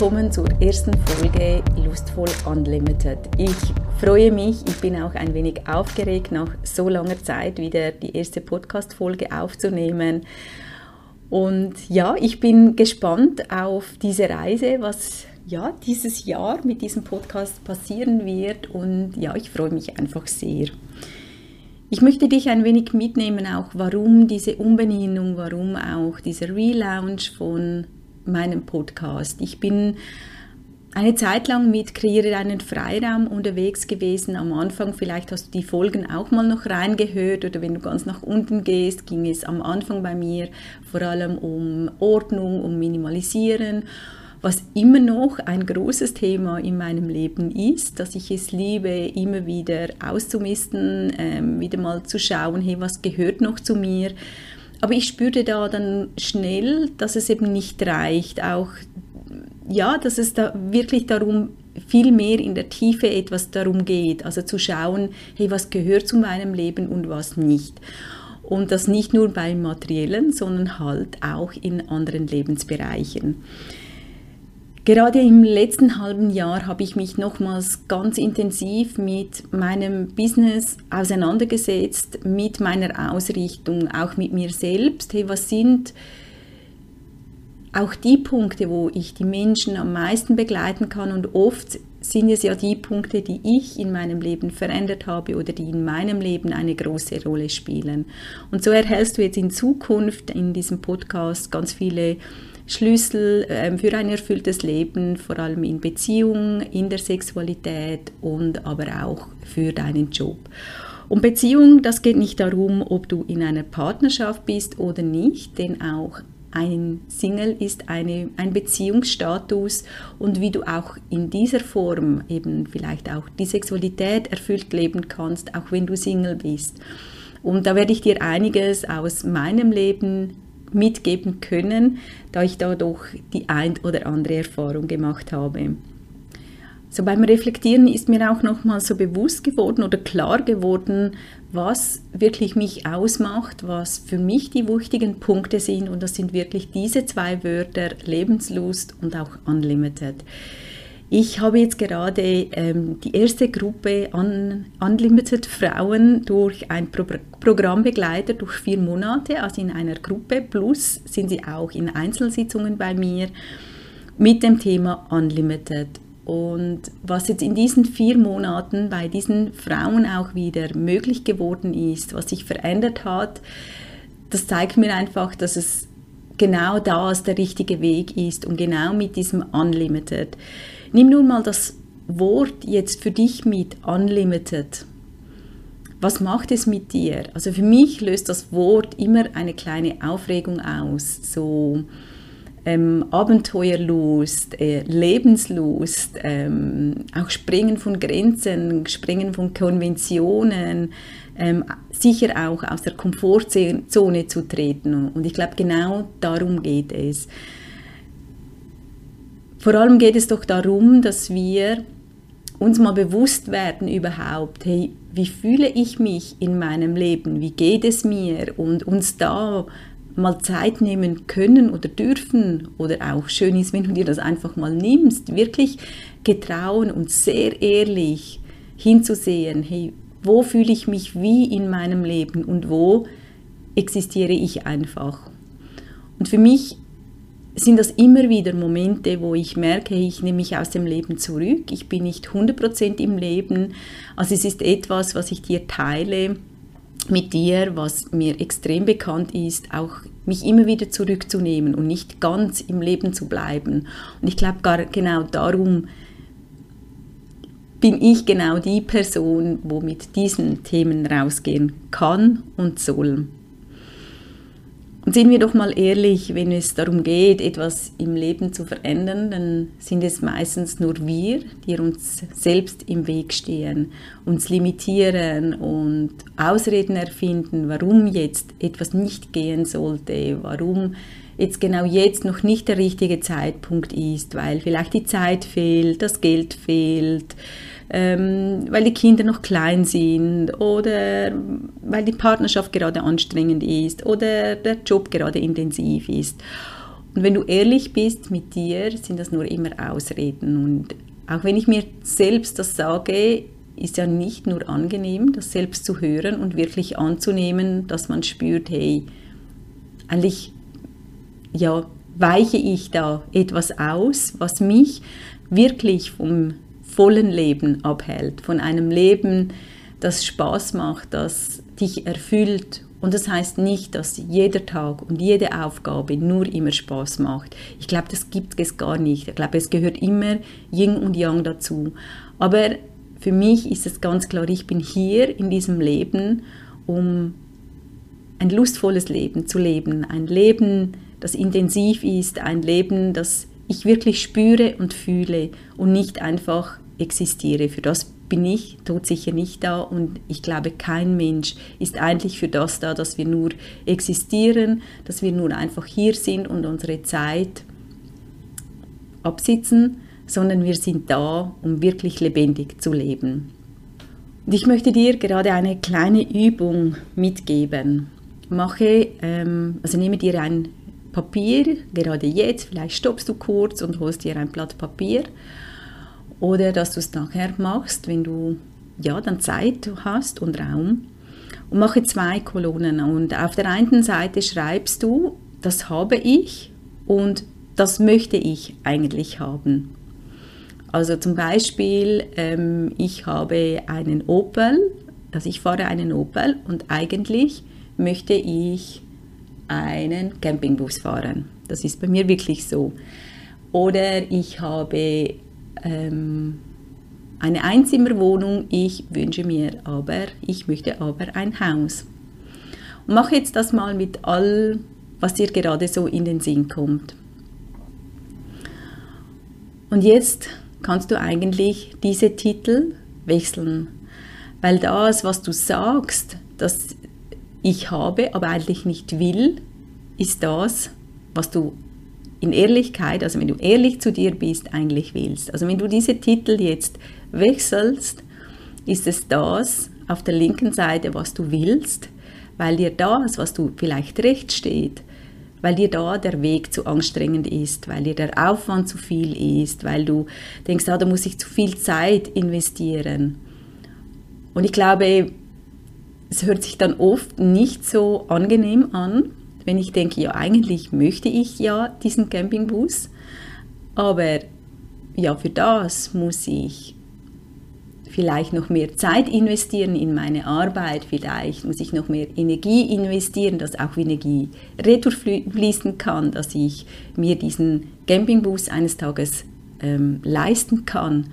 willkommen zur ersten Folge Lustvoll Unlimited. Ich freue mich, ich bin auch ein wenig aufgeregt, nach so langer Zeit wieder die erste Podcast-Folge aufzunehmen. Und ja, ich bin gespannt auf diese Reise, was ja dieses Jahr mit diesem Podcast passieren wird. Und ja, ich freue mich einfach sehr. Ich möchte dich ein wenig mitnehmen, auch warum diese Umbenennung, warum auch dieser Relaunch von meinem Podcast. Ich bin eine Zeit lang mit Kreiere deinen Freiraum unterwegs gewesen. Am Anfang, vielleicht hast du die Folgen auch mal noch reingehört oder wenn du ganz nach unten gehst, ging es am Anfang bei mir vor allem um Ordnung, um Minimalisieren, was immer noch ein großes Thema in meinem Leben ist, dass ich es liebe, immer wieder auszumisten, ähm, wieder mal zu schauen, hey, was gehört noch zu mir aber ich spürte da dann schnell, dass es eben nicht reicht, auch ja, dass es da wirklich darum viel mehr in der Tiefe etwas darum geht, also zu schauen, hey, was gehört zu meinem Leben und was nicht. Und das nicht nur beim materiellen, sondern halt auch in anderen Lebensbereichen. Gerade im letzten halben Jahr habe ich mich nochmals ganz intensiv mit meinem Business auseinandergesetzt, mit meiner Ausrichtung, auch mit mir selbst. Hey, was sind auch die Punkte, wo ich die Menschen am meisten begleiten kann und oft sind es ja die Punkte, die ich in meinem Leben verändert habe oder die in meinem Leben eine große Rolle spielen. Und so erhältst du jetzt in Zukunft in diesem Podcast ganz viele Schlüssel ähm, für ein erfülltes Leben, vor allem in Beziehung, in der Sexualität und aber auch für deinen Job. Und Beziehung, das geht nicht darum, ob du in einer Partnerschaft bist oder nicht, denn auch ein Single ist eine, ein Beziehungsstatus und wie du auch in dieser Form eben vielleicht auch die Sexualität erfüllt leben kannst, auch wenn du Single bist. Und da werde ich dir einiges aus meinem Leben mitgeben können, da ich da doch die ein oder andere Erfahrung gemacht habe. So beim Reflektieren ist mir auch nochmal so bewusst geworden oder klar geworden, was wirklich mich ausmacht, was für mich die wichtigen Punkte sind und das sind wirklich diese zwei Wörter Lebenslust und auch Unlimited. Ich habe jetzt gerade ähm, die erste Gruppe Un Unlimited Frauen durch ein Pro Programm begleitet, durch vier Monate, also in einer Gruppe. Plus sind sie auch in Einzelsitzungen bei mir mit dem Thema Unlimited. Und was jetzt in diesen vier Monaten bei diesen Frauen auch wieder möglich geworden ist, was sich verändert hat, das zeigt mir einfach, dass es genau das der richtige Weg ist und genau mit diesem Unlimited. Nimm nun mal das Wort jetzt für dich mit Unlimited. Was macht es mit dir? Also für mich löst das Wort immer eine kleine Aufregung aus. So ähm, Abenteuerlust, äh, Lebenslust, ähm, auch Springen von Grenzen, Springen von Konventionen, ähm, sicher auch aus der Komfortzone zu treten. Und ich glaube, genau darum geht es. Vor allem geht es doch darum, dass wir uns mal bewusst werden überhaupt, hey, wie fühle ich mich in meinem Leben, wie geht es mir? Und uns da mal Zeit nehmen können oder dürfen oder auch schön ist, wenn du dir das einfach mal nimmst, wirklich getrauen und sehr ehrlich hinzusehen, hey, wo fühle ich mich wie in meinem Leben und wo existiere ich einfach. Und für mich sind das immer wieder Momente, wo ich merke, ich nehme mich aus dem Leben zurück, ich bin nicht 100% im Leben. Also es ist etwas, was ich dir teile mit dir, was mir extrem bekannt ist, auch mich immer wieder zurückzunehmen und nicht ganz im Leben zu bleiben. Und ich glaube, genau darum bin ich genau die Person, wo mit diesen Themen rausgehen kann und soll. Und sind wir doch mal ehrlich, wenn es darum geht, etwas im Leben zu verändern, dann sind es meistens nur wir, die uns selbst im Weg stehen, uns limitieren und Ausreden erfinden, warum jetzt etwas nicht gehen sollte, warum jetzt genau jetzt noch nicht der richtige Zeitpunkt ist, weil vielleicht die Zeit fehlt, das Geld fehlt, ähm, weil die Kinder noch klein sind oder weil die Partnerschaft gerade anstrengend ist oder der Job gerade intensiv ist. Und wenn du ehrlich bist mit dir, sind das nur immer Ausreden. Und auch wenn ich mir selbst das sage, ist ja nicht nur angenehm, das selbst zu hören und wirklich anzunehmen, dass man spürt, hey, eigentlich ja, weiche ich da etwas aus, was mich wirklich vom vollen Leben abhält, von einem Leben, das Spaß macht, das dich erfüllt. Und das heißt nicht, dass jeder Tag und jede Aufgabe nur immer Spaß macht. Ich glaube, das gibt es gar nicht. Ich glaube, es gehört immer Yin und Yang dazu. Aber für mich ist es ganz klar, ich bin hier in diesem Leben, um ein lustvolles Leben zu leben. Ein Leben, das intensiv ist, ein Leben, das ich wirklich spüre und fühle und nicht einfach existiere. Für das bin ich todsicher nicht da und ich glaube, kein Mensch ist eigentlich für das da, dass wir nur existieren, dass wir nur einfach hier sind und unsere Zeit absitzen, sondern wir sind da, um wirklich lebendig zu leben. Und ich möchte dir gerade eine kleine Übung mitgeben. Mache, ähm, also nehme dir ein Papier, gerade jetzt, vielleicht stoppst du kurz und holst dir ein Blatt Papier oder dass du es nachher machst, wenn du ja dann Zeit hast und Raum und mache zwei Kolonnen und auf der einen Seite schreibst du, das habe ich und das möchte ich eigentlich haben. Also zum Beispiel, ähm, ich habe einen Opel, also ich fahre einen Opel und eigentlich möchte ich einen Campingbus fahren. Das ist bei mir wirklich so. Oder ich habe ähm, eine Einzimmerwohnung, ich wünsche mir aber, ich möchte aber ein Haus. Und mach jetzt das mal mit all, was dir gerade so in den Sinn kommt. Und jetzt kannst du eigentlich diese Titel wechseln, weil das, was du sagst, das ich habe, aber eigentlich nicht will, ist das, was du in Ehrlichkeit, also wenn du ehrlich zu dir bist, eigentlich willst. Also wenn du diese Titel jetzt wechselst, ist es das auf der linken Seite, was du willst, weil dir das, was du vielleicht recht steht, weil dir da der Weg zu anstrengend ist, weil dir der Aufwand zu viel ist, weil du denkst, ah, da muss ich zu viel Zeit investieren. Und ich glaube, es hört sich dann oft nicht so angenehm an, wenn ich denke, ja, eigentlich möchte ich ja diesen Campingbus, aber ja, für das muss ich vielleicht noch mehr Zeit investieren in meine Arbeit, vielleicht muss ich noch mehr Energie investieren, dass auch Energie retour fließen kann, dass ich mir diesen Campingbus eines Tages ähm, leisten kann.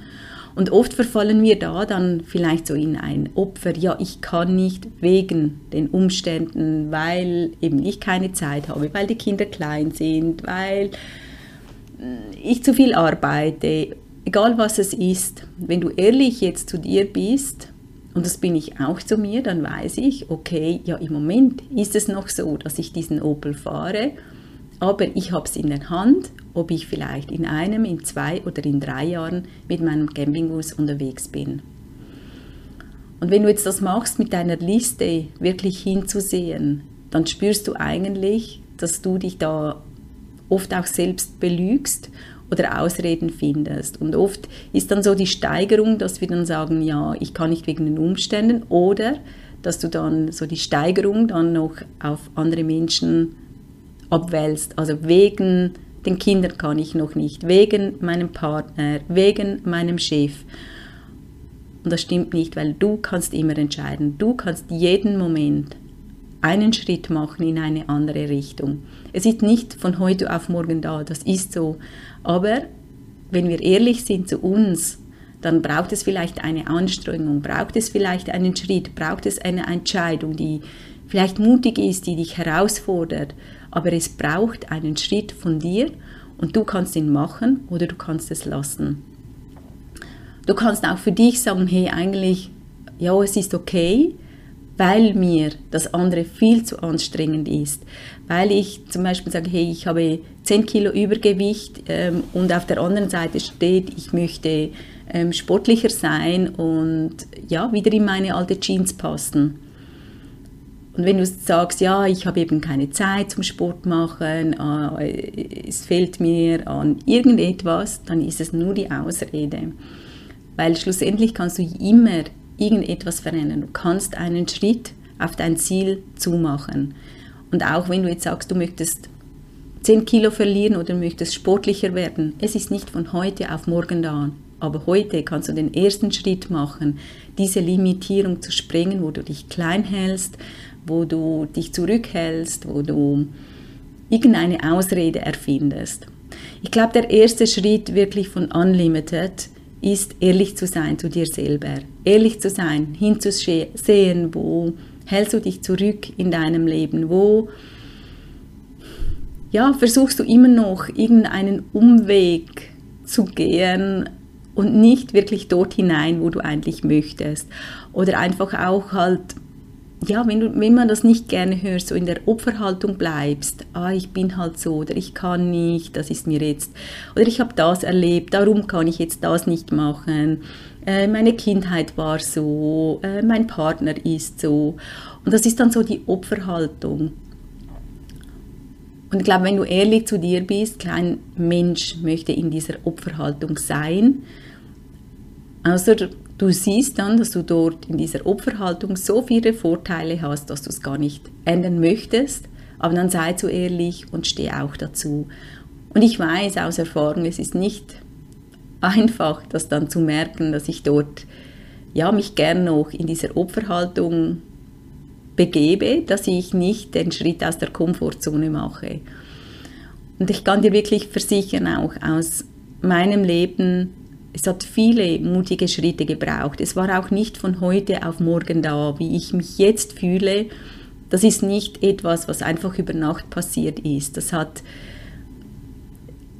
Und oft verfallen wir da dann vielleicht so in ein Opfer, ja, ich kann nicht wegen den Umständen, weil eben ich keine Zeit habe, weil die Kinder klein sind, weil äh, ich zu viel arbeite, egal was es ist. Wenn du ehrlich jetzt zu dir bist, und das bin ich auch zu mir, dann weiß ich, okay, ja, im Moment ist es noch so, dass ich diesen Opel fahre aber ich habe es in der Hand, ob ich vielleicht in einem, in zwei oder in drei Jahren mit meinem Campingbus unterwegs bin. Und wenn du jetzt das machst, mit deiner Liste wirklich hinzusehen, dann spürst du eigentlich, dass du dich da oft auch selbst belügst oder Ausreden findest. Und oft ist dann so die Steigerung, dass wir dann sagen, ja, ich kann nicht wegen den Umständen oder dass du dann so die Steigerung dann noch auf andere Menschen abwälzt. Also wegen den Kindern kann ich noch nicht, wegen meinem Partner, wegen meinem Chef. Und das stimmt nicht, weil du kannst immer entscheiden. Du kannst jeden Moment einen Schritt machen in eine andere Richtung. Es ist nicht von heute auf morgen da, das ist so. Aber wenn wir ehrlich sind zu uns, dann braucht es vielleicht eine Anstrengung, braucht es vielleicht einen Schritt, braucht es eine Entscheidung, die vielleicht mutig ist, die dich herausfordert, aber es braucht einen Schritt von dir und du kannst ihn machen oder du kannst es lassen. Du kannst auch für dich sagen, hey, eigentlich, ja, es ist okay, weil mir das andere viel zu anstrengend ist. Weil ich zum Beispiel sage, hey, ich habe 10 Kilo Übergewicht ähm, und auf der anderen Seite steht, ich möchte ähm, sportlicher sein und ja, wieder in meine alte Jeans passen. Und wenn du sagst, ja, ich habe eben keine Zeit zum Sport machen, äh, es fehlt mir an irgendetwas, dann ist es nur die Ausrede. Weil schlussendlich kannst du immer irgendetwas verändern. Du kannst einen Schritt auf dein Ziel zumachen. Und auch wenn du jetzt sagst, du möchtest 10 Kilo verlieren oder möchtest sportlicher werden, es ist nicht von heute auf morgen da. Aber heute kannst du den ersten Schritt machen, diese Limitierung zu sprengen, wo du dich klein hältst, wo du dich zurückhältst, wo du irgendeine Ausrede erfindest. Ich glaube, der erste Schritt wirklich von Unlimited ist, ehrlich zu sein zu dir selber. Ehrlich zu sein, hinzusehen, wo hältst du dich zurück in deinem Leben, wo ja, versuchst du immer noch irgendeinen Umweg zu gehen und nicht wirklich dort hinein, wo du eigentlich möchtest. Oder einfach auch halt ja, wenn, du, wenn man das nicht gerne hört, so in der Opferhaltung bleibst, ah, ich bin halt so oder ich kann nicht, das ist mir jetzt, oder ich habe das erlebt, darum kann ich jetzt das nicht machen, äh, meine Kindheit war so, äh, mein Partner ist so. Und das ist dann so die Opferhaltung. Und ich glaube, wenn du ehrlich zu dir bist, kein Mensch möchte in dieser Opferhaltung sein, außer Du siehst dann, dass du dort in dieser Opferhaltung so viele Vorteile hast, dass du es gar nicht ändern möchtest, aber dann sei so ehrlich und steh auch dazu. Und ich weiß aus Erfahrung, es ist nicht einfach, das dann zu merken, dass ich dort ja, mich gern noch in dieser Opferhaltung begebe, dass ich nicht den Schritt aus der Komfortzone mache. Und ich kann dir wirklich versichern, auch aus meinem Leben, es hat viele mutige Schritte gebraucht. Es war auch nicht von heute auf morgen da, wie ich mich jetzt fühle. Das ist nicht etwas, was einfach über Nacht passiert ist. Das hat,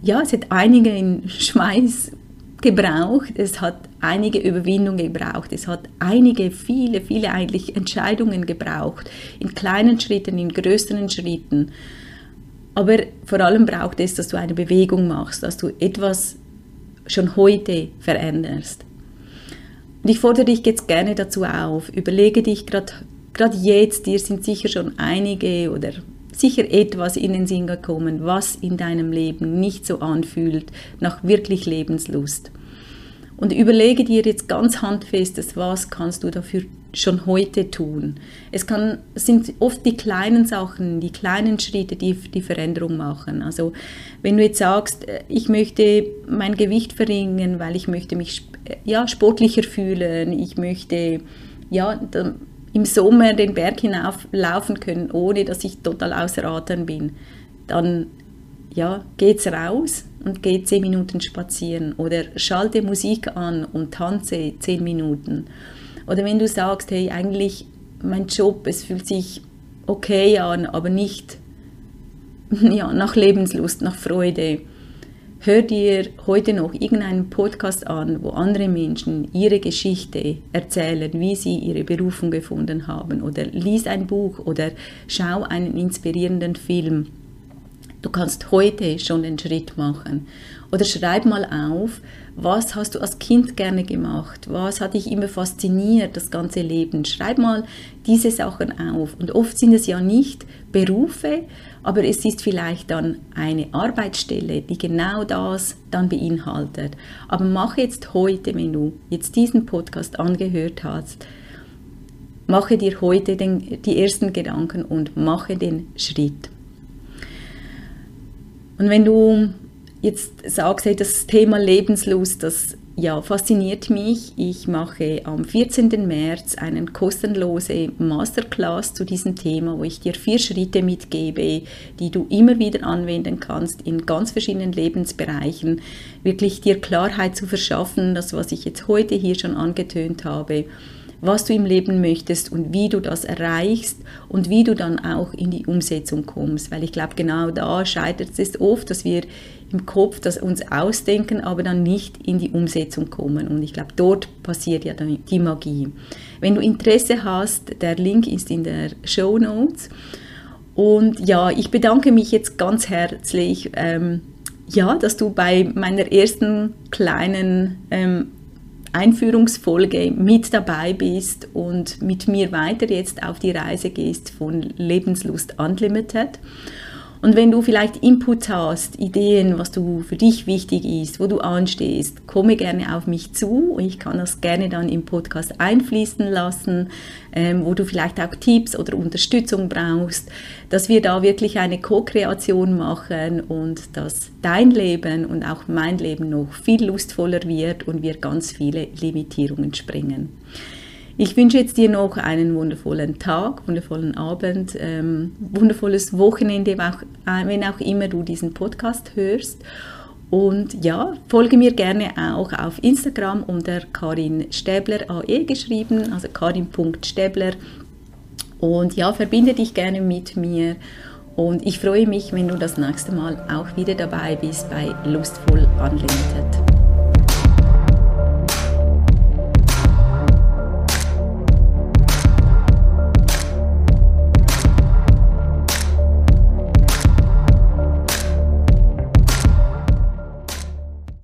ja, es hat einige Schweiß gebraucht, es hat einige Überwindung gebraucht, es hat einige, viele, viele eigentlich Entscheidungen gebraucht, in kleinen Schritten, in größeren Schritten. Aber vor allem braucht es, dass du eine Bewegung machst, dass du etwas schon heute veränderst. Und ich fordere dich jetzt gerne dazu auf, überlege dich gerade jetzt, dir sind sicher schon einige oder sicher etwas in den Sinn gekommen, was in deinem Leben nicht so anfühlt nach wirklich Lebenslust. Und überlege dir jetzt ganz handfestes, was kannst du dafür schon heute tun. Es, kann, es sind oft die kleinen Sachen, die kleinen Schritte, die die Veränderung machen. Also wenn du jetzt sagst, äh, ich möchte mein Gewicht verringern, weil ich möchte mich äh, ja, sportlicher fühlen, ich möchte ja, im Sommer den Berg hinauflaufen können, ohne dass ich total außer Atem bin, dann ja, geht's raus und geh zehn Minuten spazieren oder schalte Musik an und tanze zehn Minuten. Oder wenn du sagst, hey, eigentlich mein Job, es fühlt sich okay an, aber nicht ja, nach Lebenslust, nach Freude. Hör dir heute noch irgendeinen Podcast an, wo andere Menschen ihre Geschichte erzählen, wie sie ihre Berufung gefunden haben. Oder lies ein Buch oder schau einen inspirierenden Film Du kannst heute schon den Schritt machen. Oder schreib mal auf, was hast du als Kind gerne gemacht? Was hat dich immer fasziniert, das ganze Leben? Schreib mal diese Sachen auf. Und oft sind es ja nicht Berufe, aber es ist vielleicht dann eine Arbeitsstelle, die genau das dann beinhaltet. Aber mach jetzt heute, wenn du jetzt diesen Podcast angehört hast, mache dir heute den, die ersten Gedanken und mache den Schritt. Und wenn du jetzt sagst, hey, das Thema Lebenslust, das ja, fasziniert mich. Ich mache am 14. März einen kostenlose Masterclass zu diesem Thema, wo ich dir vier Schritte mitgebe, die du immer wieder anwenden kannst in ganz verschiedenen Lebensbereichen, wirklich dir Klarheit zu verschaffen, das was ich jetzt heute hier schon angetönt habe was du im Leben möchtest und wie du das erreichst und wie du dann auch in die Umsetzung kommst. Weil ich glaube, genau da scheitert es oft, dass wir im Kopf das uns ausdenken, aber dann nicht in die Umsetzung kommen. Und ich glaube, dort passiert ja dann die Magie. Wenn du Interesse hast, der Link ist in der Show Notes. Und ja, ich bedanke mich jetzt ganz herzlich, ähm, ja, dass du bei meiner ersten kleinen ähm, Einführungsfolge mit dabei bist und mit mir weiter jetzt auf die Reise gehst von Lebenslust Unlimited. Und wenn du vielleicht Input hast, Ideen, was du für dich wichtig ist, wo du anstehst, komme gerne auf mich zu und ich kann das gerne dann im Podcast einfließen lassen, ähm, wo du vielleicht auch Tipps oder Unterstützung brauchst, dass wir da wirklich eine Co-Kreation machen und dass dein Leben und auch mein Leben noch viel lustvoller wird und wir ganz viele Limitierungen springen. Ich wünsche jetzt dir noch einen wundervollen Tag, wundervollen Abend, ähm, wundervolles Wochenende, auch, äh, wenn auch immer du diesen Podcast hörst. Und ja, folge mir gerne auch auf Instagram unter Karin Stäbler AE geschrieben, also karin.stäbler. Und ja, verbinde dich gerne mit mir. Und ich freue mich, wenn du das nächste Mal auch wieder dabei bist bei Lustvoll Unlimited.